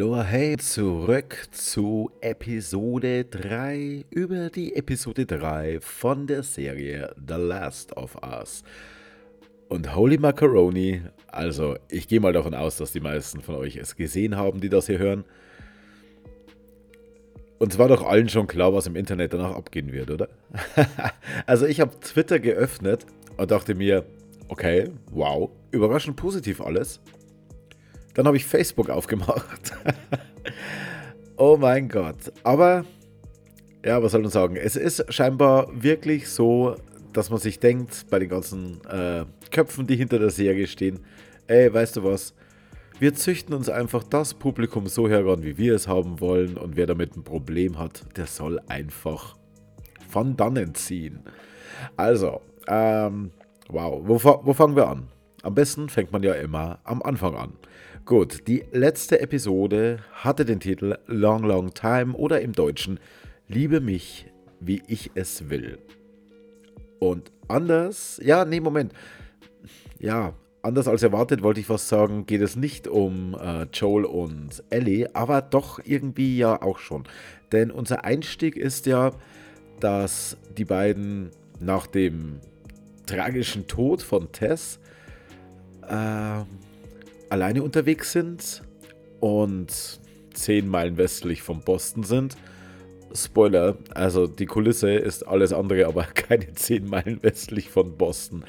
Hallo, hey, zurück zu Episode 3 über die Episode 3 von der Serie The Last of Us. Und Holy Macaroni, also ich gehe mal davon aus, dass die meisten von euch es gesehen haben, die das hier hören. Und es war doch allen schon klar, was im Internet danach abgehen wird, oder? also ich habe Twitter geöffnet und dachte mir, okay, wow, überraschend positiv alles. Dann habe ich Facebook aufgemacht. oh mein Gott. Aber, ja, was soll man sagen? Es ist scheinbar wirklich so, dass man sich denkt, bei den ganzen äh, Köpfen, die hinter der Serie stehen, ey, weißt du was? Wir züchten uns einfach das Publikum so heran, wie wir es haben wollen. Und wer damit ein Problem hat, der soll einfach von dannen ziehen. Also, ähm, wow, wo, wo fangen wir an? Am besten fängt man ja immer am Anfang an. Gut, die letzte Episode hatte den Titel Long Long Time oder im Deutschen Liebe mich, wie ich es will. Und anders, ja, nee, Moment. Ja, anders als erwartet wollte ich was sagen, geht es nicht um äh, Joel und Ellie, aber doch irgendwie ja auch schon. Denn unser Einstieg ist ja, dass die beiden nach dem tragischen Tod von Tess äh, alleine unterwegs sind und zehn Meilen westlich von Boston sind. Spoiler, also die Kulisse ist alles andere, aber keine zehn Meilen westlich von Boston.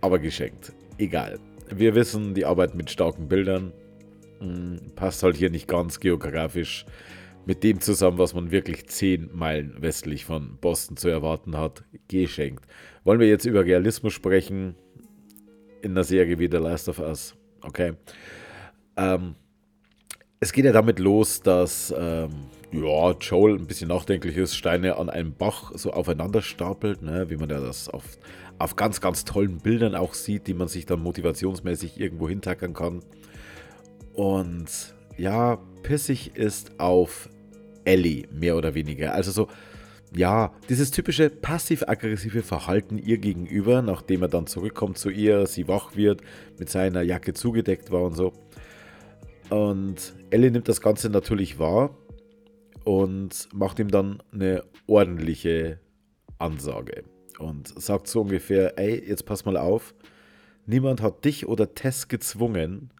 Aber geschenkt. Egal. Wir wissen, die Arbeit mit starken Bildern hm, passt halt hier nicht ganz geografisch mit dem zusammen, was man wirklich zehn Meilen westlich von Boston zu erwarten hat. Geschenkt. Wollen wir jetzt über Realismus sprechen? In der Serie wie The Last of Us. Okay. Ähm, es geht ja damit los, dass ähm, ja, Joel ein bisschen nachdenklich ist, Steine an einem Bach so aufeinander stapelt, ne, wie man ja das auf, auf ganz, ganz tollen Bildern auch sieht, die man sich dann motivationsmäßig irgendwo hintackern kann. Und ja, pissig ist auf Ellie, mehr oder weniger. Also so, ja, dieses typische passiv-aggressive Verhalten ihr gegenüber, nachdem er dann zurückkommt zu ihr, sie wach wird, mit seiner Jacke zugedeckt war und so. Und Ellie nimmt das Ganze natürlich wahr und macht ihm dann eine ordentliche Ansage und sagt so ungefähr, ey, jetzt pass mal auf, niemand hat dich oder Tess gezwungen,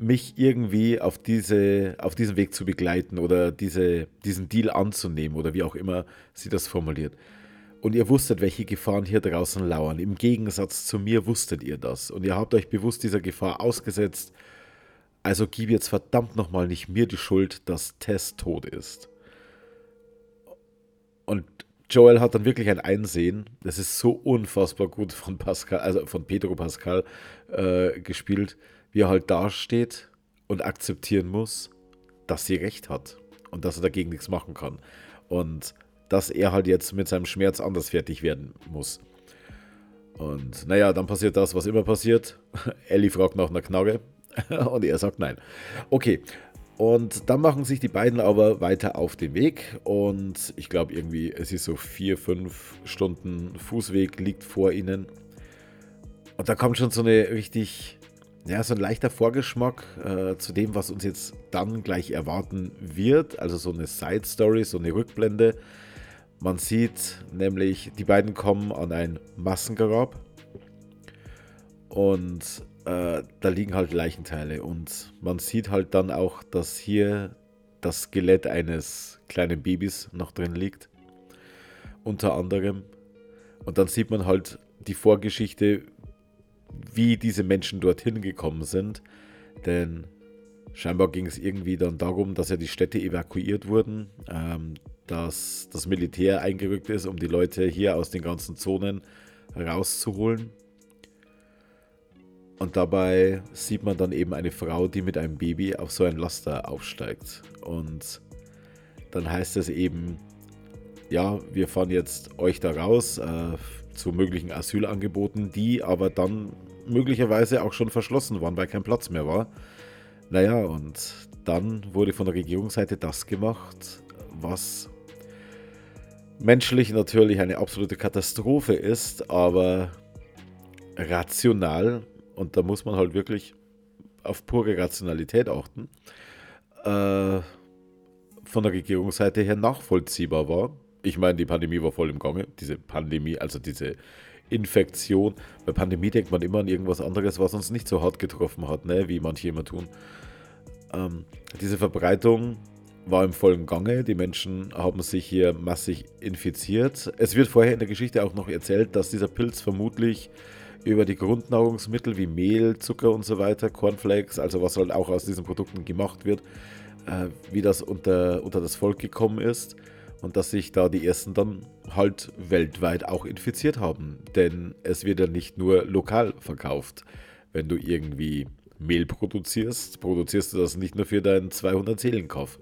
mich irgendwie auf, diese, auf diesen Weg zu begleiten oder diese, diesen Deal anzunehmen oder wie auch immer sie das formuliert. Und ihr wusstet, welche Gefahren hier draußen lauern. Im Gegensatz zu mir wusstet ihr das. Und ihr habt euch bewusst dieser Gefahr ausgesetzt. Also gib jetzt verdammt nochmal nicht mir die Schuld, dass Tess tot ist. Und Joel hat dann wirklich ein Einsehen. Das ist so unfassbar gut von Pascal, also von Pedro Pascal äh, gespielt wie er halt dasteht und akzeptieren muss, dass sie recht hat und dass er dagegen nichts machen kann. Und dass er halt jetzt mit seinem Schmerz anders fertig werden muss. Und naja, dann passiert das, was immer passiert. Ellie fragt nach einer Knarre und er sagt nein. Okay, und dann machen sich die beiden aber weiter auf den Weg und ich glaube irgendwie, es ist so vier, fünf Stunden Fußweg liegt vor ihnen. Und da kommt schon so eine richtig ja, so ein leichter Vorgeschmack äh, zu dem, was uns jetzt dann gleich erwarten wird. Also so eine Side Story, so eine Rückblende. Man sieht nämlich, die beiden kommen an ein Massengrab und äh, da liegen halt Leichenteile und man sieht halt dann auch, dass hier das Skelett eines kleinen Babys noch drin liegt. Unter anderem. Und dann sieht man halt die Vorgeschichte, wie diese Menschen dorthin gekommen sind. Denn scheinbar ging es irgendwie dann darum, dass ja die Städte evakuiert wurden, ähm, dass das Militär eingerückt ist, um die Leute hier aus den ganzen Zonen rauszuholen. Und dabei sieht man dann eben eine Frau, die mit einem Baby auf so ein Laster aufsteigt. Und dann heißt es eben, ja, wir fahren jetzt euch da raus äh, zu möglichen Asylangeboten, die aber dann möglicherweise auch schon verschlossen waren, weil kein Platz mehr war. Naja, und dann wurde von der Regierungsseite das gemacht, was menschlich natürlich eine absolute Katastrophe ist, aber rational, und da muss man halt wirklich auf pure Rationalität achten, äh, von der Regierungsseite her nachvollziehbar war. Ich meine, die Pandemie war voll im Gange. Diese Pandemie, also diese Infektion. Bei Pandemie denkt man immer an irgendwas anderes, was uns nicht so hart getroffen hat, ne? wie manche immer tun. Ähm, diese Verbreitung war im vollen Gange. Die Menschen haben sich hier massig infiziert. Es wird vorher in der Geschichte auch noch erzählt, dass dieser Pilz vermutlich über die Grundnahrungsmittel wie Mehl, Zucker und so weiter, Cornflakes, also was halt auch aus diesen Produkten gemacht wird, äh, wie das unter, unter das Volk gekommen ist und dass sich da die ersten dann halt weltweit auch infiziert haben. Denn es wird ja nicht nur lokal verkauft. Wenn du irgendwie Mehl produzierst, produzierst du das nicht nur für deinen 200 Seelenkauf.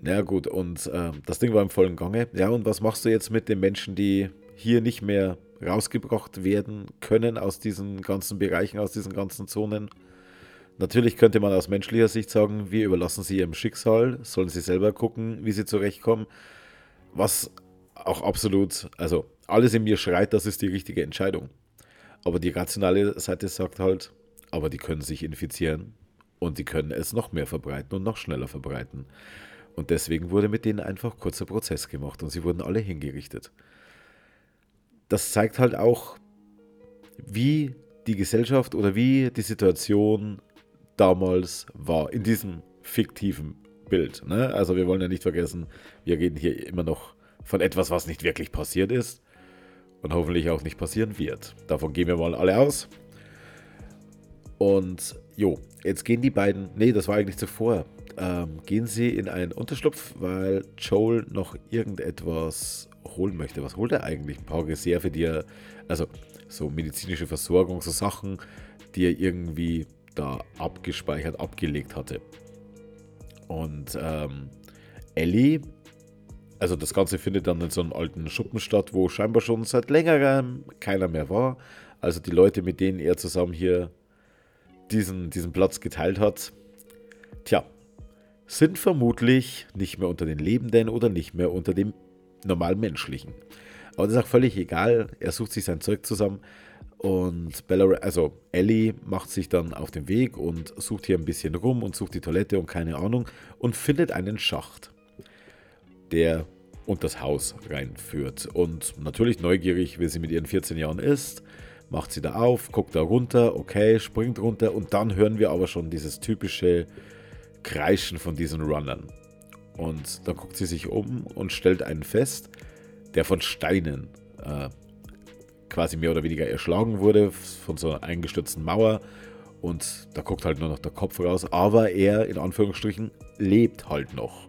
Na ja, gut, und äh, das Ding war im vollen Gange. Ja, und was machst du jetzt mit den Menschen, die hier nicht mehr rausgebracht werden können aus diesen ganzen Bereichen, aus diesen ganzen Zonen? Natürlich könnte man aus menschlicher Sicht sagen, wir überlassen sie ihrem Schicksal, sollen sie selber gucken, wie sie zurechtkommen. Was auch absolut, also alles in mir schreit, das ist die richtige Entscheidung. Aber die rationale Seite sagt halt, aber die können sich infizieren und die können es noch mehr verbreiten und noch schneller verbreiten. Und deswegen wurde mit denen einfach kurzer Prozess gemacht und sie wurden alle hingerichtet. Das zeigt halt auch, wie die Gesellschaft oder wie die Situation damals war, in diesem fiktiven Bild. Ne? Also wir wollen ja nicht vergessen, wir reden hier immer noch von etwas, was nicht wirklich passiert ist und hoffentlich auch nicht passieren wird. Davon gehen wir mal alle aus. Und jo, jetzt gehen die beiden, nee, das war eigentlich zuvor, ähm, gehen sie in einen Unterschlupf, weil Joel noch irgendetwas holen möchte. Was holt er eigentlich? Ein paar Reserve, die er, also so medizinische Versorgung, so Sachen, die er irgendwie da abgespeichert, abgelegt hatte. Und ähm, Ellie, also das Ganze findet dann in so einem alten Schuppen statt, wo scheinbar schon seit längerem keiner mehr war. Also die Leute, mit denen er zusammen hier diesen, diesen Platz geteilt hat, tja, sind vermutlich nicht mehr unter den Lebenden oder nicht mehr unter dem normalen Menschlichen. Aber das ist auch völlig egal. Er sucht sich sein Zeug zusammen. Und Bella, also Ellie macht sich dann auf den Weg und sucht hier ein bisschen rum und sucht die Toilette und keine Ahnung und findet einen Schacht, der unter das Haus reinführt. Und natürlich neugierig, wie sie mit ihren 14 Jahren ist, macht sie da auf, guckt da runter, okay, springt runter und dann hören wir aber schon dieses typische Kreischen von diesen Runnern. Und dann guckt sie sich um und stellt einen fest, der von Steinen äh, quasi mehr oder weniger erschlagen wurde von so einer eingestürzten Mauer. Und da guckt halt nur noch der Kopf raus. Aber er, in Anführungsstrichen, lebt halt noch.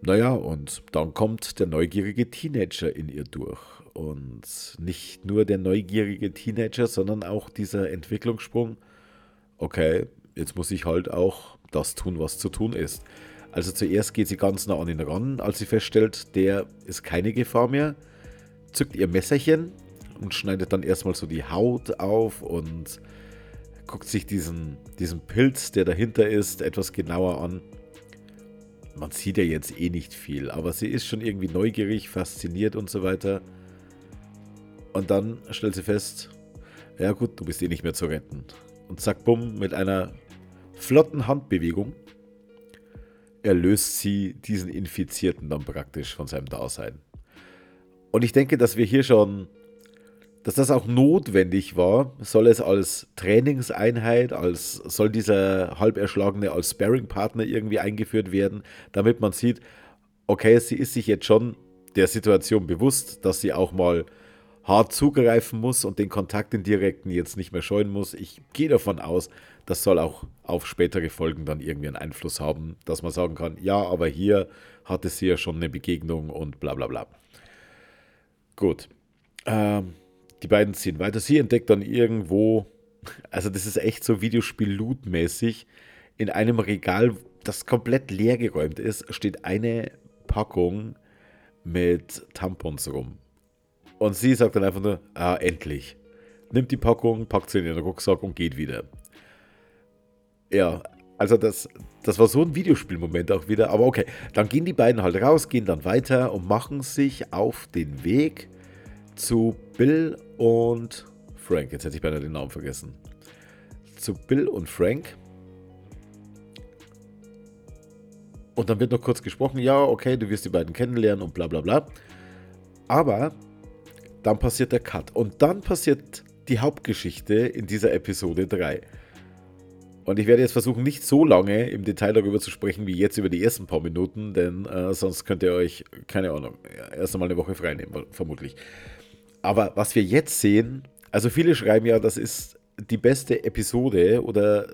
Naja, und dann kommt der neugierige Teenager in ihr durch. Und nicht nur der neugierige Teenager, sondern auch dieser Entwicklungssprung. Okay, jetzt muss ich halt auch das tun, was zu tun ist. Also zuerst geht sie ganz nah an ihn ran, als sie feststellt, der ist keine Gefahr mehr zückt ihr Messerchen und schneidet dann erstmal so die Haut auf und guckt sich diesen, diesen Pilz, der dahinter ist, etwas genauer an. Man sieht ja jetzt eh nicht viel, aber sie ist schon irgendwie neugierig, fasziniert und so weiter. Und dann stellt sie fest, ja gut, du bist eh nicht mehr zu retten. Und zack, bumm, mit einer flotten Handbewegung erlöst sie diesen Infizierten dann praktisch von seinem Dasein. Und ich denke, dass wir hier schon, dass das auch notwendig war, soll es als Trainingseinheit, als soll dieser halb erschlagene als Sparring-Partner irgendwie eingeführt werden, damit man sieht, okay, sie ist sich jetzt schon der Situation bewusst, dass sie auch mal hart zugreifen muss und den Kontakt in direkten jetzt nicht mehr scheuen muss. Ich gehe davon aus, das soll auch auf spätere Folgen dann irgendwie einen Einfluss haben, dass man sagen kann, ja, aber hier hatte sie ja schon eine Begegnung und bla bla bla. Gut. Ähm, die beiden ziehen weiter. Sie entdeckt dann irgendwo, also das ist echt so Videospiel-Loot-mäßig, in einem Regal, das komplett leer geräumt ist, steht eine Packung mit Tampons rum. Und sie sagt dann einfach nur, ah, endlich. Nimmt die Packung, packt sie in ihren Rucksack und geht wieder. Ja, also das, das war so ein Videospielmoment auch wieder. Aber okay, dann gehen die beiden halt raus, gehen dann weiter und machen sich auf den Weg zu Bill und Frank. Jetzt hätte ich beinahe den Namen vergessen. Zu Bill und Frank. Und dann wird noch kurz gesprochen, ja, okay, du wirst die beiden kennenlernen und bla bla bla. Aber dann passiert der Cut. Und dann passiert die Hauptgeschichte in dieser Episode 3. Und ich werde jetzt versuchen, nicht so lange im Detail darüber zu sprechen, wie jetzt über die ersten paar Minuten, denn äh, sonst könnt ihr euch, keine Ahnung, erst einmal eine Woche frei nehmen, vermutlich. Aber was wir jetzt sehen, also viele schreiben ja, das ist die beste Episode oder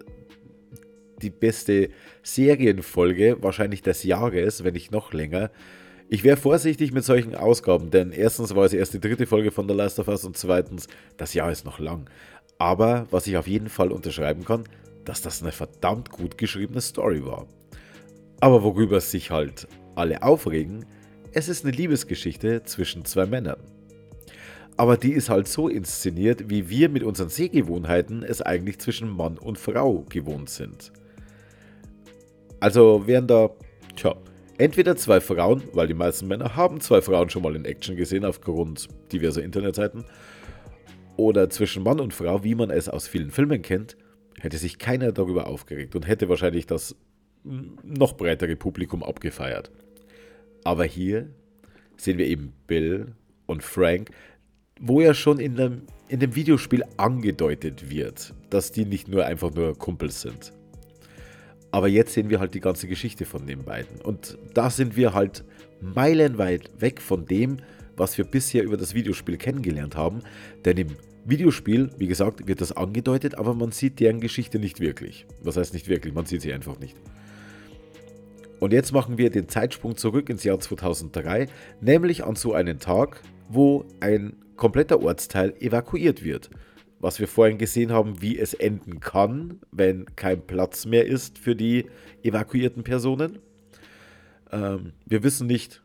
die beste Serienfolge wahrscheinlich des Jahres, wenn nicht noch länger. Ich wäre vorsichtig mit solchen Ausgaben, denn erstens war es erst die dritte Folge von The Last of Us und zweitens, das Jahr ist noch lang. Aber was ich auf jeden Fall unterschreiben kann, dass das eine verdammt gut geschriebene Story war. Aber worüber sich halt alle aufregen, es ist eine Liebesgeschichte zwischen zwei Männern. Aber die ist halt so inszeniert, wie wir mit unseren Sehgewohnheiten es eigentlich zwischen Mann und Frau gewohnt sind. Also wären da, tja, entweder zwei Frauen, weil die meisten Männer haben zwei Frauen schon mal in Action gesehen aufgrund diverser Internetseiten, oder zwischen Mann und Frau, wie man es aus vielen Filmen kennt, hätte sich keiner darüber aufgeregt und hätte wahrscheinlich das noch breitere Publikum abgefeiert. Aber hier sehen wir eben Bill und Frank, wo ja schon in dem, in dem Videospiel angedeutet wird, dass die nicht nur einfach nur Kumpels sind. Aber jetzt sehen wir halt die ganze Geschichte von den beiden. Und da sind wir halt meilenweit weg von dem, was wir bisher über das Videospiel kennengelernt haben. Denn im Videospiel, wie gesagt, wird das angedeutet, aber man sieht deren Geschichte nicht wirklich. Was heißt nicht wirklich? Man sieht sie einfach nicht. Und jetzt machen wir den Zeitsprung zurück ins Jahr 2003, nämlich an so einen Tag, wo ein kompletter Ortsteil evakuiert wird. Was wir vorhin gesehen haben, wie es enden kann, wenn kein Platz mehr ist für die evakuierten Personen. Ähm, wir wissen nicht,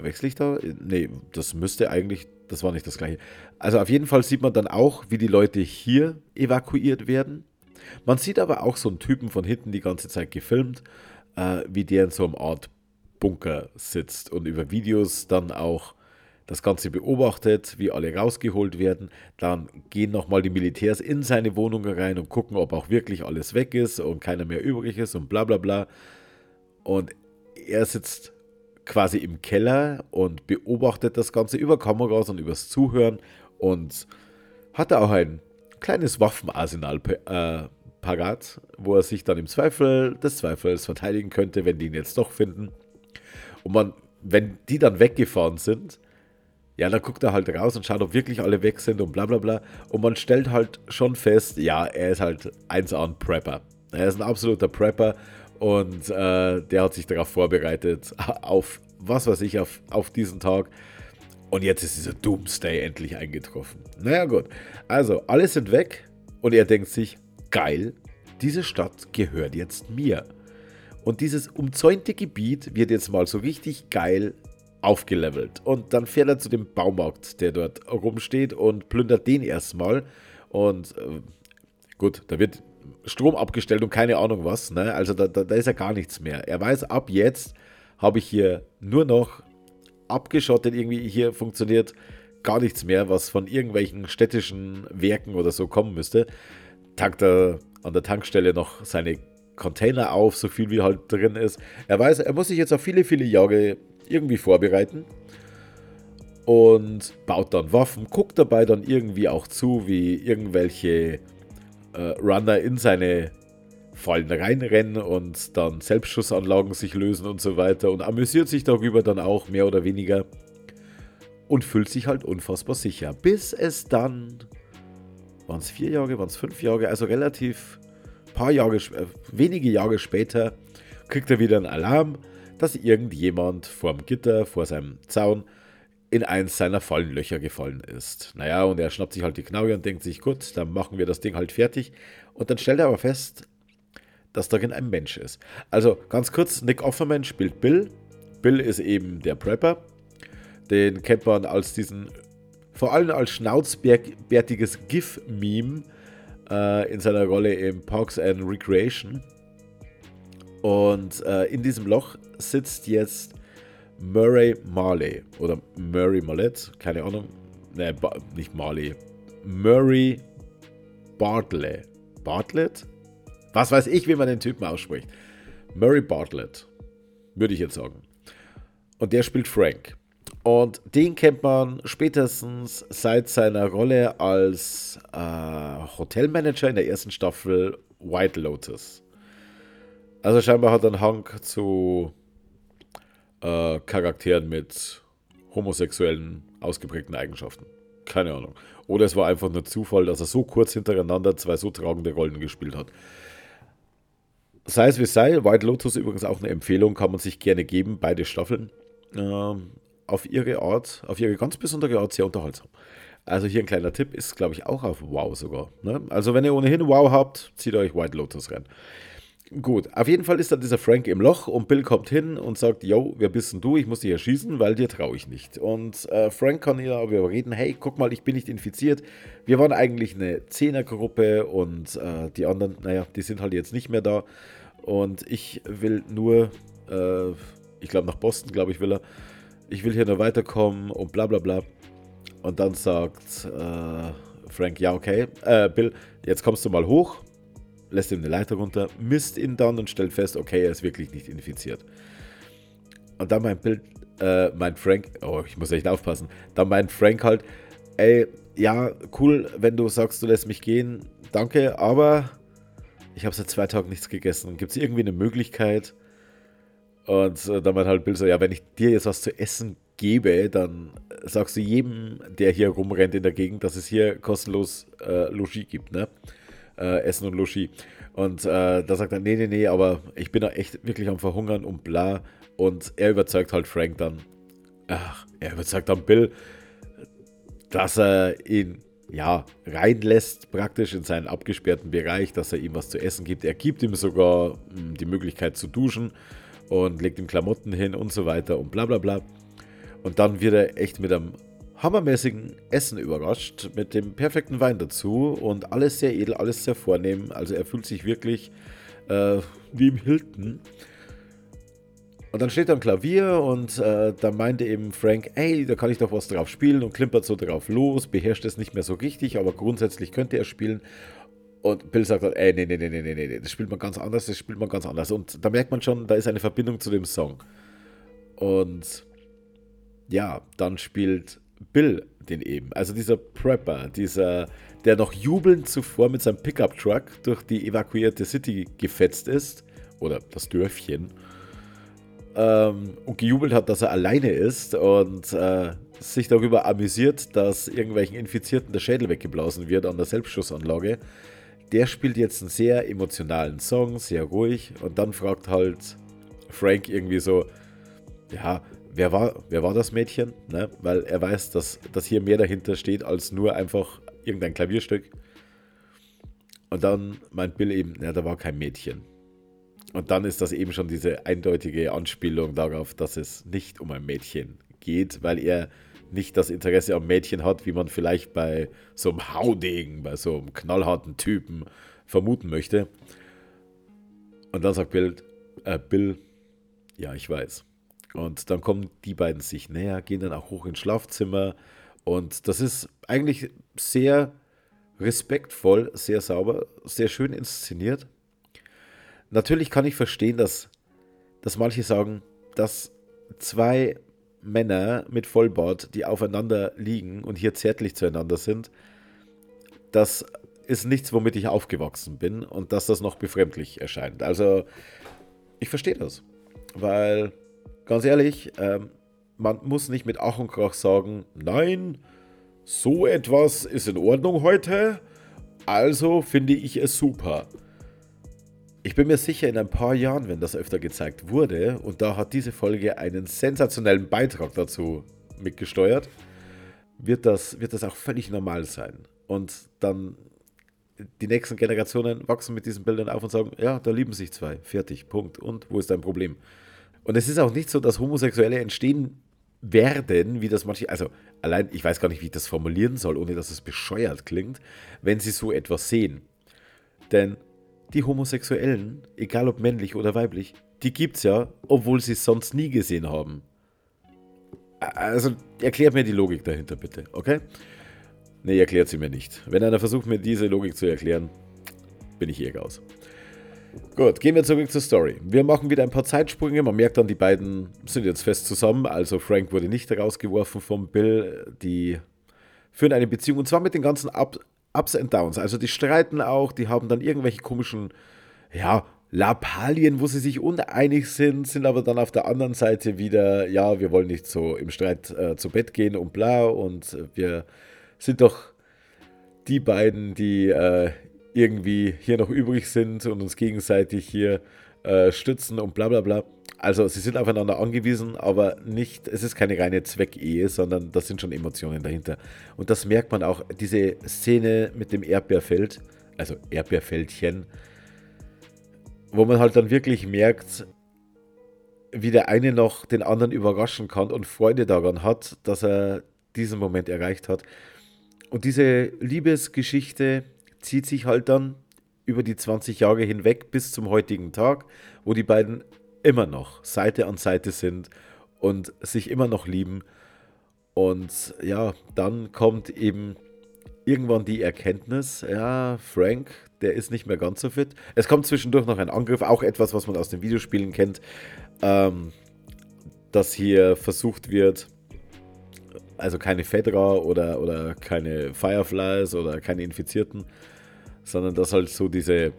verwechsel ich da? Nee, das müsste eigentlich das war nicht das gleiche. Also auf jeden Fall sieht man dann auch, wie die Leute hier evakuiert werden. Man sieht aber auch so einen Typen von hinten die ganze Zeit gefilmt, äh, wie der in so einem Art Bunker sitzt und über Videos dann auch das Ganze beobachtet, wie alle rausgeholt werden. Dann gehen nochmal die Militärs in seine Wohnung rein und gucken, ob auch wirklich alles weg ist und keiner mehr übrig ist und bla bla bla. Und er sitzt quasi im Keller und beobachtet das Ganze über Kameras und übers Zuhören und hatte auch ein kleines Waffenarsenal äh, parat, wo er sich dann im Zweifel des Zweifels verteidigen könnte, wenn die ihn jetzt doch finden. Und man, wenn die dann weggefahren sind, ja, dann guckt er halt raus und schaut, ob wirklich alle weg sind und bla bla bla. Und man stellt halt schon fest, ja, er ist halt eins an Prepper. Er ist ein absoluter Prepper und äh, der hat sich darauf vorbereitet, auf was weiß ich, auf, auf diesen Tag. Und jetzt ist dieser Doomsday endlich eingetroffen. Naja, gut. Also, alle sind weg und er denkt sich, geil, diese Stadt gehört jetzt mir. Und dieses umzäunte Gebiet wird jetzt mal so richtig geil aufgelevelt. Und dann fährt er zu dem Baumarkt, der dort rumsteht und plündert den erstmal. Und äh, gut, da wird Strom abgestellt und keine Ahnung was. Ne? Also da, da, da ist ja gar nichts mehr. Er weiß, ab jetzt habe ich hier nur noch abgeschottet. Irgendwie hier funktioniert gar nichts mehr, was von irgendwelchen städtischen Werken oder so kommen müsste. Tankt er an der Tankstelle noch seine Container auf, so viel wie halt drin ist. Er weiß, er muss sich jetzt auf viele, viele Jahre irgendwie vorbereiten und baut dann Waffen, guckt dabei dann irgendwie auch zu, wie irgendwelche äh, Runner in seine Fallen reinrennen und dann Selbstschussanlagen sich lösen und so weiter und amüsiert sich darüber dann auch mehr oder weniger und fühlt sich halt unfassbar sicher. Bis es dann, waren es vier Jahre, waren es fünf Jahre, also relativ paar Jahre, äh, wenige Jahre später, kriegt er wieder einen Alarm, dass irgendjemand vorm Gitter, vor seinem Zaun, in eins seiner Fallenlöcher gefallen ist. Naja, und er schnappt sich halt die Knarre und denkt sich, gut, dann machen wir das Ding halt fertig. Und dann stellt er aber fest, dass darin ein Mensch ist. Also ganz kurz, Nick Offerman spielt Bill. Bill ist eben der Prepper. Den kennt man als diesen, vor allem als schnauzbärtiges GIF-Meme äh, in seiner Rolle im Parks and Recreation. Und äh, in diesem Loch sitzt jetzt Murray Marley oder Murray Mallet, keine Ahnung. Ne, nicht Marley. Murray Bartlett. Bartlett? Was weiß ich, wie man den Typen ausspricht. Murray Bartlett. würde ich jetzt sagen. Und der spielt Frank. Und den kennt man spätestens seit seiner Rolle als äh, Hotelmanager in der ersten Staffel White Lotus. Also scheinbar hat er einen Hang zu äh, Charakteren mit homosexuellen ausgeprägten Eigenschaften. Keine Ahnung. Oder es war einfach nur Zufall, dass er so kurz hintereinander zwei so tragende Rollen gespielt hat. Sei es wie sei, White Lotus übrigens auch eine Empfehlung, kann man sich gerne geben, beide Staffeln. Ähm, auf ihre Art, auf ihre ganz besondere Art sehr unterhaltsam. Also hier ein kleiner Tipp, ist glaube ich auch auf Wow sogar. Ne? Also wenn ihr ohnehin Wow habt, zieht euch White Lotus rein. Gut, auf jeden Fall ist da dieser Frank im Loch und Bill kommt hin und sagt, yo, wer bist denn du? Ich muss dich erschießen, weil dir traue ich nicht. Und äh, Frank kann ihn aber überreden, hey, guck mal, ich bin nicht infiziert. Wir waren eigentlich eine Zehnergruppe und äh, die anderen, naja, die sind halt jetzt nicht mehr da. Und ich will nur, äh, ich glaube nach Boston, glaube ich, will er. Ich will hier nur weiterkommen und bla bla bla. Und dann sagt äh, Frank, ja, okay, äh, Bill, jetzt kommst du mal hoch lässt ihm eine Leiter runter, misst ihn dann und stellt fest, okay, er ist wirklich nicht infiziert. Und dann meint Bild, äh, meint Frank, oh, ich muss echt aufpassen, dann meint Frank halt, ey, ja, cool, wenn du sagst, du lässt mich gehen, danke, aber ich habe seit zwei Tagen nichts gegessen. Gibt es irgendwie eine Möglichkeit? Und äh, dann meint halt Bill so, ja, wenn ich dir jetzt was zu essen gebe, dann sagst du jedem, der hier rumrennt in der Gegend, dass es hier kostenlos äh, Logis gibt, ne? Äh, Essen und Logis. Und äh, da sagt er, nee, nee, nee, aber ich bin da echt wirklich am Verhungern und bla. Und er überzeugt halt Frank dann, ach, er überzeugt dann Bill, dass er ihn ja, reinlässt, praktisch in seinen abgesperrten Bereich, dass er ihm was zu essen gibt. Er gibt ihm sogar mh, hm, die Möglichkeit zu duschen und legt ihm Klamotten hin und so weiter und bla bla bla. Und dann wird er echt mit einem hammermäßigen Essen überrascht, mit dem perfekten Wein dazu und alles sehr edel, alles sehr vornehm. Also er fühlt sich wirklich äh, wie im Hilton. Und dann steht da ein Klavier und äh, da meinte eben Frank, ey, da kann ich doch was drauf spielen und klimpert so drauf los, beherrscht es nicht mehr so richtig, aber grundsätzlich könnte er spielen. Und Bill sagt dann, ey, nee, nee, nee, nee, nee, nee, das spielt man ganz anders, das spielt man ganz anders. Und da merkt man schon, da ist eine Verbindung zu dem Song. Und ja, dann spielt Bill den eben. Also dieser Prepper, dieser, der noch jubelnd zuvor mit seinem Pickup-Truck durch die evakuierte City gefetzt ist, oder das Dörfchen, ähm, und gejubelt hat, dass er alleine ist und äh, sich darüber amüsiert, dass irgendwelchen Infizierten der Schädel weggeblasen wird an der Selbstschussanlage. Der spielt jetzt einen sehr emotionalen Song, sehr ruhig, und dann fragt halt Frank irgendwie so, ja, wer war, wer war das Mädchen? Ne? Weil er weiß, dass, dass hier mehr dahinter steht als nur einfach irgendein Klavierstück. Und dann meint Bill eben, ja, da war kein Mädchen. Und dann ist das eben schon diese eindeutige Anspielung darauf, dass es nicht um ein Mädchen geht, weil er nicht das Interesse am Mädchen hat, wie man vielleicht bei so einem Haudegen, bei so einem knallharten Typen vermuten möchte. Und dann sagt Bill, äh, Bill, ja, ich weiß. Und dann kommen die beiden sich näher, gehen dann auch hoch ins Schlafzimmer. Und das ist eigentlich sehr respektvoll, sehr sauber, sehr schön inszeniert. Natürlich kann ich verstehen, dass, dass manche sagen, dass zwei Männer mit Vollbart, die aufeinander liegen und hier zärtlich zueinander sind, das ist nichts, womit ich aufgewachsen bin und dass das noch befremdlich erscheint. Also, ich verstehe das, weil ganz ehrlich, ähm, man muss nicht mit Ach und Krach sagen, nein, so etwas ist in Ordnung heute, also finde ich es super. Ich bin mir sicher, in ein paar Jahren, wenn das öfter gezeigt wurde, und da hat diese Folge einen sensationellen Beitrag dazu mitgesteuert, wird das, wird das auch völlig normal sein. Und dann die nächsten Generationen wachsen mit diesen Bildern auf und sagen, ja, da lieben sich zwei, fertig, Punkt. Und wo ist dein Problem? Und es ist auch nicht so, dass Homosexuelle entstehen werden, wie das manche, also allein, ich weiß gar nicht, wie ich das formulieren soll, ohne dass es bescheuert klingt, wenn sie so etwas sehen. Denn die Homosexuellen, egal ob männlich oder weiblich, die gibt's ja, obwohl sie es sonst nie gesehen haben. Also erklärt mir die Logik dahinter bitte, okay? Ne, erklärt sie mir nicht. Wenn einer versucht, mir diese Logik zu erklären, bin ich eher aus. Gut, gehen wir zurück zur Story. Wir machen wieder ein paar Zeitsprünge. Man merkt dann, die beiden sind jetzt fest zusammen. Also Frank wurde nicht rausgeworfen vom Bill. Die führen eine Beziehung und zwar mit den ganzen Ups and Downs. Also die streiten auch, die haben dann irgendwelche komischen, ja, Lappalien, wo sie sich uneinig sind, sind aber dann auf der anderen Seite wieder, ja, wir wollen nicht so im Streit äh, zu Bett gehen und bla und wir sind doch die beiden, die äh, irgendwie hier noch übrig sind und uns gegenseitig hier äh, stützen und bla bla bla. Also sie sind aufeinander angewiesen, aber nicht, es ist keine reine Zweckehe, sondern das sind schon Emotionen dahinter. Und das merkt man auch, diese Szene mit dem Erdbeerfeld, also Erdbeerfeldchen, wo man halt dann wirklich merkt, wie der eine noch den anderen überraschen kann und Freude daran hat, dass er diesen Moment erreicht hat. Und diese Liebesgeschichte zieht sich halt dann über die 20 Jahre hinweg bis zum heutigen Tag, wo die beiden immer noch Seite an Seite sind und sich immer noch lieben. Und ja, dann kommt eben irgendwann die Erkenntnis, ja, Frank, der ist nicht mehr ganz so fit. Es kommt zwischendurch noch ein Angriff, auch etwas, was man aus den Videospielen kennt, ähm, dass hier versucht wird, also keine Fedra oder, oder keine Fireflies oder keine Infizierten, sondern dass halt so diese,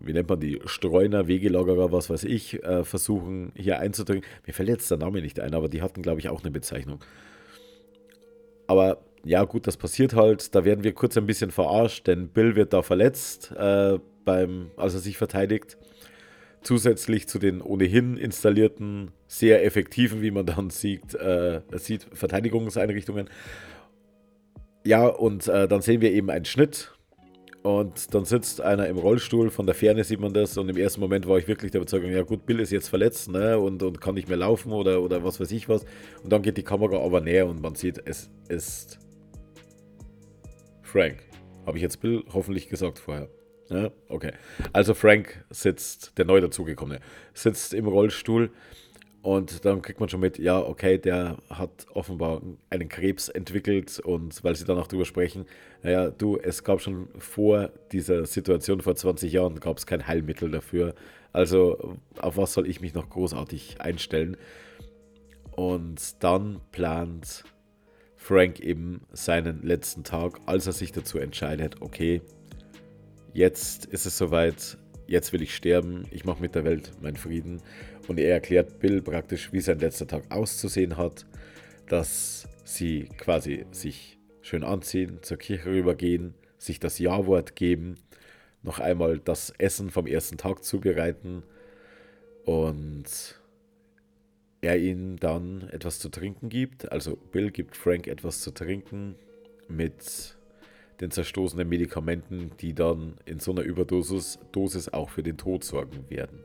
wie nennt man die, Streuner, Wegelagerer, was weiß ich, äh, versuchen hier einzudringen. Mir fällt jetzt der Name nicht ein, aber die hatten, glaube ich, auch eine Bezeichnung. Aber ja, gut, das passiert halt. Da werden wir kurz ein bisschen verarscht, denn Bill wird da verletzt, äh, beim, als er sich verteidigt. Zusätzlich zu den ohnehin installierten, sehr effektiven, wie man dann sieht, äh, sieht Verteidigungseinrichtungen. Ja, und äh, dann sehen wir eben einen Schnitt und dann sitzt einer im Rollstuhl, von der Ferne sieht man das und im ersten Moment war ich wirklich der Überzeugung, ja gut, Bill ist jetzt verletzt ne, und, und kann nicht mehr laufen oder, oder was weiß ich was. Und dann geht die Kamera aber näher und man sieht, es ist Frank. Habe ich jetzt Bill hoffentlich gesagt vorher. Ja, okay. Also Frank sitzt, der neu dazugekommene, sitzt im Rollstuhl und dann kriegt man schon mit, ja, okay, der hat offenbar einen Krebs entwickelt und weil sie dann auch drüber sprechen, naja, du, es gab schon vor dieser Situation vor 20 Jahren, gab es kein Heilmittel dafür. Also auf was soll ich mich noch großartig einstellen? Und dann plant Frank eben seinen letzten Tag, als er sich dazu entscheidet, okay, jetzt ist es soweit, jetzt will ich sterben, ich mache mit der Welt meinen Frieden. Und er erklärt Bill praktisch, wie sein letzter Tag auszusehen hat, dass sie quasi sich schön anziehen, zur Kirche rübergehen, sich das Ja-Wort geben, noch einmal das Essen vom ersten Tag zubereiten und er ihnen dann etwas zu trinken gibt. Also Bill gibt Frank etwas zu trinken mit den zerstoßenen Medikamenten, die dann in so einer Überdosis Dosis auch für den Tod sorgen werden.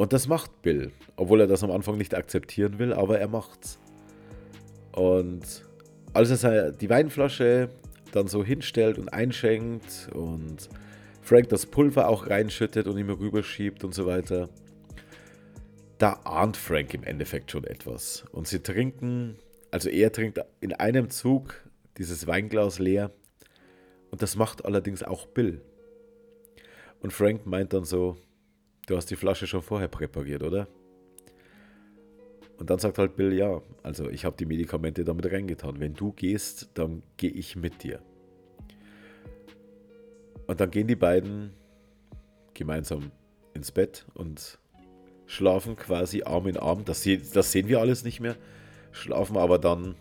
Und das macht Bill, obwohl er das am Anfang nicht akzeptieren will, aber er macht's. Und als er die Weinflasche dann so hinstellt und einschenkt und Frank das Pulver auch reinschüttet und ihm rüberschiebt und so weiter, da ahnt Frank im Endeffekt schon etwas. Und sie trinken, also er trinkt in einem Zug dieses Weinglas leer und das macht allerdings auch Bill. Und Frank meint dann so, Du hast die Flasche schon vorher präpariert, oder? Und dann sagt halt Bill, ja, also ich habe die Medikamente damit reingetan. Wenn du gehst, dann gehe ich mit dir. Und dann gehen die beiden gemeinsam ins Bett und schlafen quasi Arm in Arm. Das, das sehen wir alles nicht mehr. Schlafen aber dann,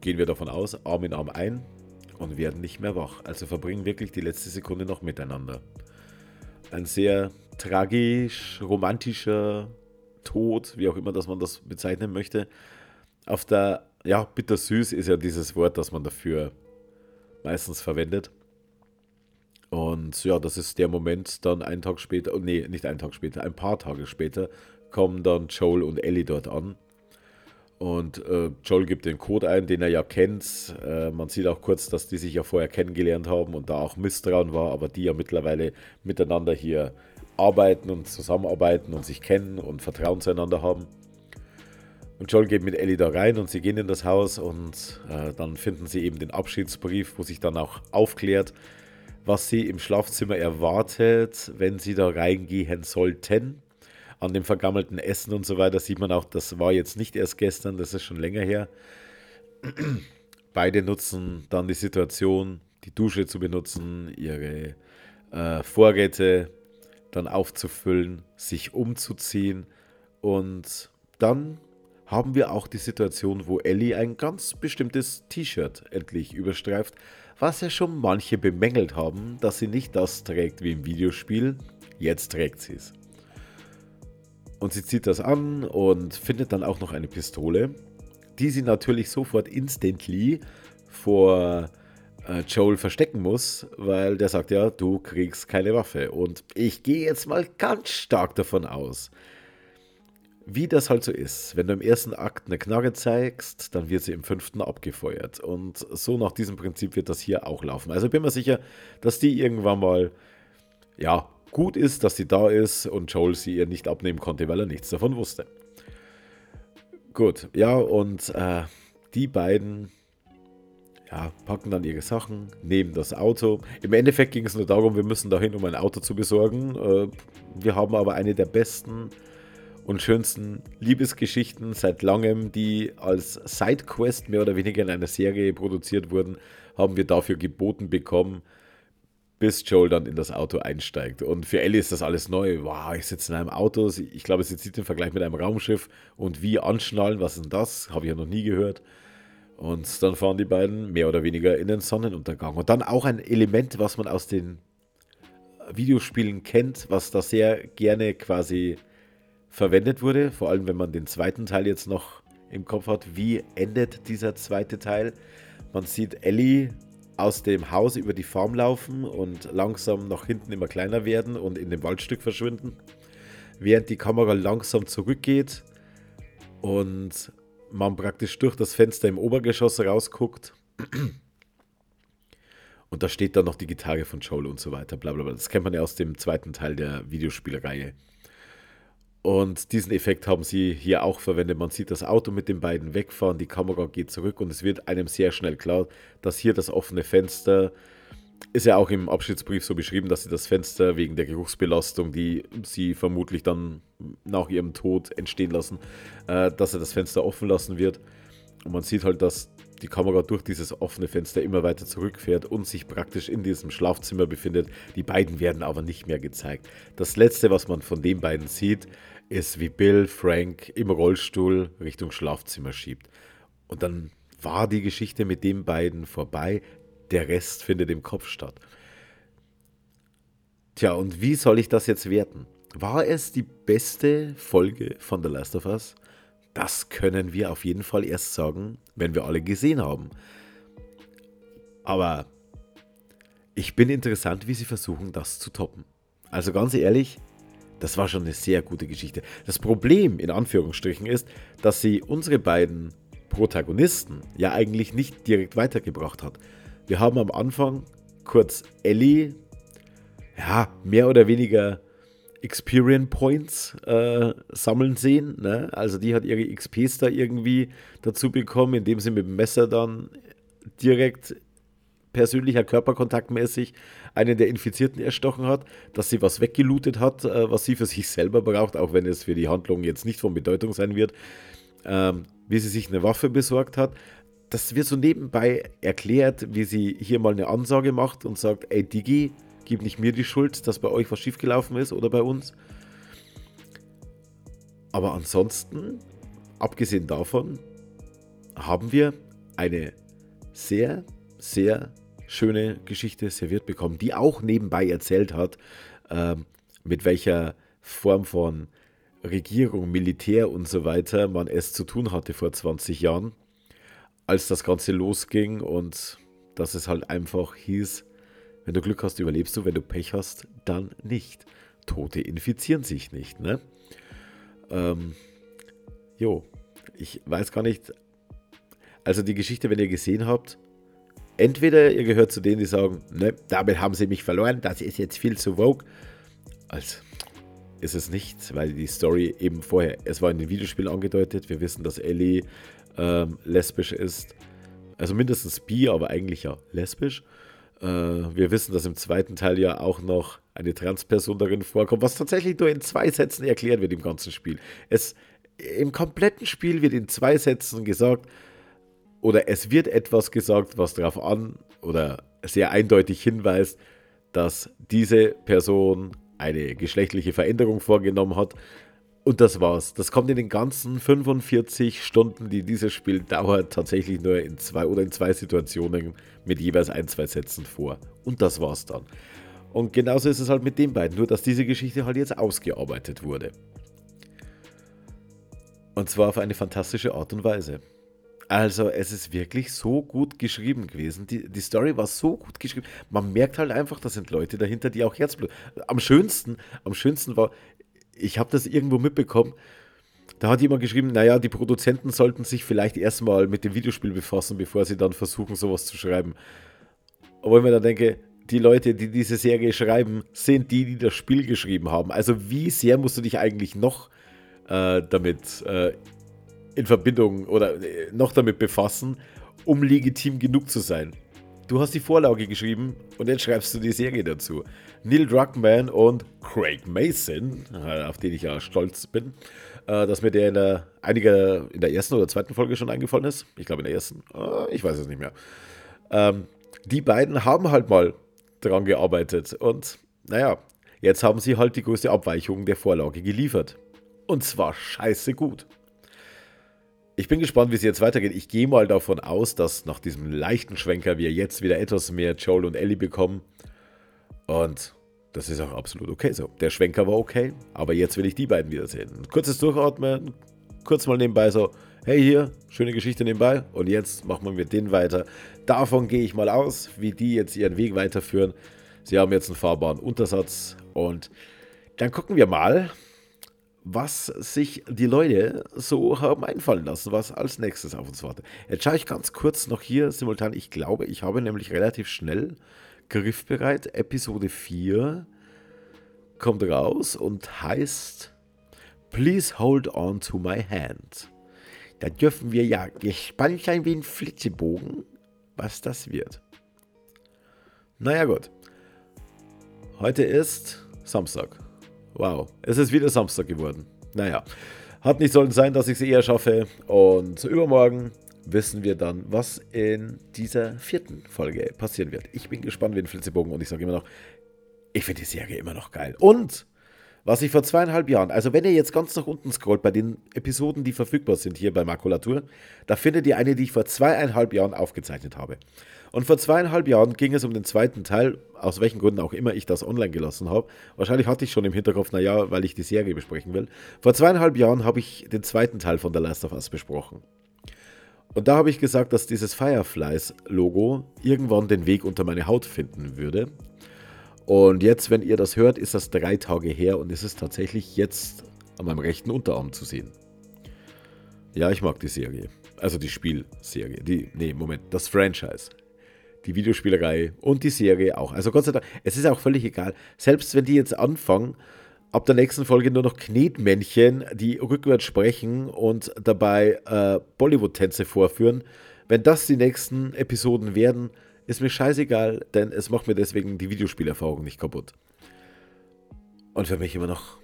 gehen wir davon aus, Arm in Arm ein und werden nicht mehr wach. Also verbringen wirklich die letzte Sekunde noch miteinander. Ein sehr tragisch, romantischer Tod, wie auch immer, dass man das bezeichnen möchte. Auf der, ja, bittersüß ist ja dieses Wort, das man dafür meistens verwendet. Und ja, das ist der Moment, dann einen Tag später, oh nee, nicht einen Tag später, ein paar Tage später, kommen dann Joel und Ellie dort an. Und äh, Joel gibt den Code ein, den er ja kennt. Äh, man sieht auch kurz, dass die sich ja vorher kennengelernt haben und da auch Misstrauen war, aber die ja mittlerweile miteinander hier arbeiten und zusammenarbeiten und sich kennen und Vertrauen zueinander haben. Und Joel geht mit Ellie da rein und sie gehen in das Haus und äh, dann finden sie eben den Abschiedsbrief, wo sich dann auch aufklärt, was sie im Schlafzimmer erwartet, wenn sie da reingehen sollten. An dem vergammelten Essen und so weiter sieht man auch, das war jetzt nicht erst gestern, das ist schon länger her. Beide nutzen dann die Situation, die Dusche zu benutzen, ihre äh, Vorräte dann aufzufüllen, sich umzuziehen und dann haben wir auch die Situation, wo Ellie ein ganz bestimmtes T-Shirt endlich überstreift, was ja schon manche bemängelt haben, dass sie nicht das trägt wie im Videospiel. Jetzt trägt sie es. Und sie zieht das an und findet dann auch noch eine Pistole, die sie natürlich sofort instantly vor Joel verstecken muss, weil der sagt ja, du kriegst keine Waffe. Und ich gehe jetzt mal ganz stark davon aus, wie das halt so ist. Wenn du im ersten Akt eine Knarre zeigst, dann wird sie im fünften abgefeuert. Und so nach diesem Prinzip wird das hier auch laufen. Also bin mir sicher, dass die irgendwann mal, ja, gut ist, dass sie da ist und Joel sie ihr nicht abnehmen konnte, weil er nichts davon wusste. Gut, ja, und äh, die beiden ja, packen dann ihre Sachen, nehmen das Auto. Im Endeffekt ging es nur darum, wir müssen dahin, um ein Auto zu besorgen. Äh, wir haben aber eine der besten und schönsten Liebesgeschichten seit langem, die als Sidequest mehr oder weniger in einer Serie produziert wurden, haben wir dafür geboten bekommen, bis Joel dann in das Auto einsteigt. Und für Ellie ist das alles neu. Wow, ich sitze in einem Auto. Ich glaube, sie sieht den Vergleich mit einem Raumschiff und wie anschnallen, was ist denn das? Habe ich ja noch nie gehört. Und dann fahren die beiden mehr oder weniger in den Sonnenuntergang. Und dann auch ein Element, was man aus den Videospielen kennt, was da sehr gerne quasi verwendet wurde. Vor allem, wenn man den zweiten Teil jetzt noch im Kopf hat. Wie endet dieser zweite Teil? Man sieht Ellie aus dem Haus über die Farm laufen und langsam nach hinten immer kleiner werden und in dem Waldstück verschwinden. Während die Kamera langsam zurückgeht und man praktisch durch das Fenster im Obergeschoss rausguckt. Und da steht dann noch die Gitarre von Joel und so weiter, bla bla bla. Das kennt man ja aus dem zweiten Teil der Videospielreihe. Und diesen Effekt haben sie hier auch verwendet. Man sieht das Auto mit den beiden wegfahren, die Kamera geht zurück und es wird einem sehr schnell klar, dass hier das offene Fenster ist ja auch im Abschiedsbrief so beschrieben, dass sie das Fenster wegen der Geruchsbelastung, die sie vermutlich dann nach ihrem Tod entstehen lassen, äh, dass er das Fenster offen lassen wird. Und man sieht halt, dass die Kamera durch dieses offene Fenster immer weiter zurückfährt und sich praktisch in diesem Schlafzimmer befindet. Die beiden werden aber nicht mehr gezeigt. Das letzte, was man von den beiden sieht, ist, wie Bill Frank im Rollstuhl Richtung Schlafzimmer schiebt. Und dann war die Geschichte mit den beiden vorbei. Der Rest findet im Kopf statt. Tja, und wie soll ich das jetzt werten? War es die beste Folge von The Last of Us? Das können wir auf jeden Fall erst sagen, wenn wir alle gesehen haben. Aber ich bin interessant, wie sie versuchen, das zu toppen. Also ganz ehrlich, das war schon eine sehr gute Geschichte. Das Problem in Anführungsstrichen ist, dass sie unsere beiden Protagonisten ja eigentlich nicht direkt weitergebracht hat. Wir haben am Anfang kurz Ellie, ja, mehr oder weniger Experience Points äh, sammeln sehen. Ne? Also die hat ihre XPs da irgendwie dazu bekommen, indem sie mit dem Messer dann direkt persönlicher Körperkontakt mäßig einen der Infizierten erstochen hat, dass sie was weggelootet hat, äh, was sie für sich selber braucht, auch wenn es für die Handlung jetzt nicht von Bedeutung sein wird, ähm, wie sie sich eine Waffe besorgt hat das wird so nebenbei erklärt, wie sie hier mal eine Ansage macht und sagt, ey Digi, gib nicht mir die Schuld, dass bei euch was schiefgelaufen ist oder bei uns. Aber ansonsten, abgesehen davon, haben wir eine sehr, sehr schöne Geschichte serviert bekommen, die auch nebenbei erzählt hat, äh, mit welcher Form von Regierung, Militär und so weiter man es zu tun hatte vor 20 Jahren als das Ganze losging und dass es halt einfach hieß, wenn du Glück hast, überlebst du, wenn du Pech hast, dann nicht. Tote infizieren sich nicht, ne? Ähm, jo, ich weiß gar nicht. Also die Geschichte, wenn ihr gesehen habt, entweder ihr gehört zu denen, die sagen, ne, damit haben sie mich verloren, das ist jetzt viel zu vogue. Als ist es nicht, weil die Story eben vorher, es war in den Videospielen angedeutet, wir wissen, dass Ellie ähm, lesbisch ist. Also mindestens bi, aber eigentlich ja lesbisch. Äh, wir wissen, dass im zweiten Teil ja auch noch eine Transperson darin vorkommt, was tatsächlich nur in zwei Sätzen erklärt wird im ganzen Spiel. Es, Im kompletten Spiel wird in zwei Sätzen gesagt, oder es wird etwas gesagt, was darauf an oder sehr eindeutig hinweist, dass diese Person eine geschlechtliche Veränderung vorgenommen hat. Und das war's. Das kommt in den ganzen 45 Stunden, die dieses Spiel dauert, tatsächlich nur in zwei oder in zwei Situationen mit jeweils ein, zwei Sätzen vor. Und das war's dann. Und genauso ist es halt mit den beiden, nur dass diese Geschichte halt jetzt ausgearbeitet wurde. Und zwar auf eine fantastische Art und Weise. Also, es ist wirklich so gut geschrieben gewesen. Die, die Story war so gut geschrieben. Man merkt halt einfach, da sind Leute dahinter, die auch Herzblut. Am schönsten, am schönsten war, ich habe das irgendwo mitbekommen. Da hat jemand geschrieben, naja, die Produzenten sollten sich vielleicht erstmal mit dem Videospiel befassen, bevor sie dann versuchen, sowas zu schreiben. Obwohl ich mir dann denke, die Leute, die diese Serie schreiben, sind die, die das Spiel geschrieben haben. Also wie sehr musst du dich eigentlich noch äh, damit äh, in Verbindung oder äh, noch damit befassen, um legitim genug zu sein? Du hast die Vorlage geschrieben und jetzt schreibst du die Serie dazu. Neil Druckmann und Craig Mason, äh, auf den ich ja stolz bin, äh, dass mir der in der, einige, in der ersten oder zweiten Folge schon eingefallen ist. Ich glaube in der ersten, ich weiß es nicht mehr. Ähm, die beiden haben halt mal dran gearbeitet und naja, jetzt haben sie halt die größte Abweichung der Vorlage geliefert. Und zwar scheiße gut. Ich bin gespannt, wie es jetzt weitergeht. Ich gehe mal davon aus, dass nach diesem leichten Schwenker wir jetzt wieder etwas mehr Joel und Ellie bekommen. Und das ist auch absolut okay so. Der Schwenker war okay, aber jetzt will ich die beiden wiedersehen. Kurzes Durchatmen, kurz mal nebenbei so, hey hier, schöne Geschichte nebenbei und jetzt machen wir denen weiter. Davon gehe ich mal aus, wie die jetzt ihren Weg weiterführen. Sie haben jetzt einen fahrbaren Untersatz und dann gucken wir mal, was sich die Leute so haben einfallen lassen, was als nächstes auf uns wartet. Jetzt schaue ich ganz kurz noch hier simultan. Ich glaube, ich habe nämlich relativ schnell griffbereit. Episode 4 kommt raus und heißt Please hold on to my hand. Da dürfen wir ja gespannt sein wie ein Flitzebogen, was das wird. Naja gut. Heute ist Samstag. Wow, es ist wieder Samstag geworden. Naja, hat nicht sollen sein, dass ich es eher schaffe. Und übermorgen wissen wir dann, was in dieser vierten Folge passieren wird. Ich bin gespannt wie ein Flitzebogen und ich sage immer noch, ich finde die Serie immer noch geil. Und was ich vor zweieinhalb Jahren, also wenn ihr jetzt ganz nach unten scrollt bei den Episoden, die verfügbar sind hier bei Makulatur, da findet ihr eine, die ich vor zweieinhalb Jahren aufgezeichnet habe. Und vor zweieinhalb Jahren ging es um den zweiten Teil, aus welchen Gründen auch immer ich das online gelassen habe. Wahrscheinlich hatte ich schon im Hinterkopf, naja, weil ich die Serie besprechen will. Vor zweieinhalb Jahren habe ich den zweiten Teil von The Last of Us besprochen. Und da habe ich gesagt, dass dieses Fireflies-Logo irgendwann den Weg unter meine Haut finden würde. Und jetzt, wenn ihr das hört, ist das drei Tage her und es ist tatsächlich jetzt an meinem rechten Unterarm zu sehen. Ja, ich mag die Serie. Also die Spielserie. Die, nee, Moment, das Franchise die Videospielerei und die Serie auch. Also Gott sei Dank, es ist auch völlig egal. Selbst wenn die jetzt anfangen, ab der nächsten Folge nur noch Knetmännchen, die rückwärts sprechen und dabei äh, Bollywood-Tänze vorführen, wenn das die nächsten Episoden werden, ist mir scheißegal, denn es macht mir deswegen die Videospielerfahrung nicht kaputt. Und für mich immer noch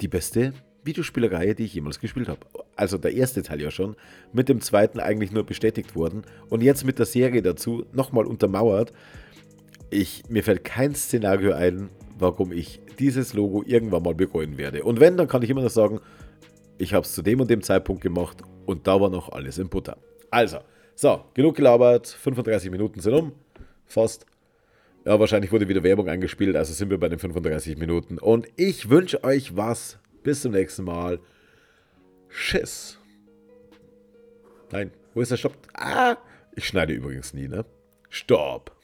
die beste Videospielreihe, die ich jemals gespielt habe. Also der erste Teil ja schon, mit dem zweiten eigentlich nur bestätigt worden und jetzt mit der Serie dazu nochmal untermauert. Ich, mir fällt kein Szenario ein, warum ich dieses Logo irgendwann mal bereuen werde. Und wenn, dann kann ich immer noch sagen, ich habe es zu dem und dem Zeitpunkt gemacht und da war noch alles in Butter. Also, so, genug gelabert, 35 Minuten sind um, fast. Ja, wahrscheinlich wurde wieder Werbung eingespielt, also sind wir bei den 35 Minuten. Und ich wünsche euch was bis zum nächsten Mal. Tschüss. Nein, wo ist der Stopp? Ah, ich schneide übrigens nie, ne? Stopp.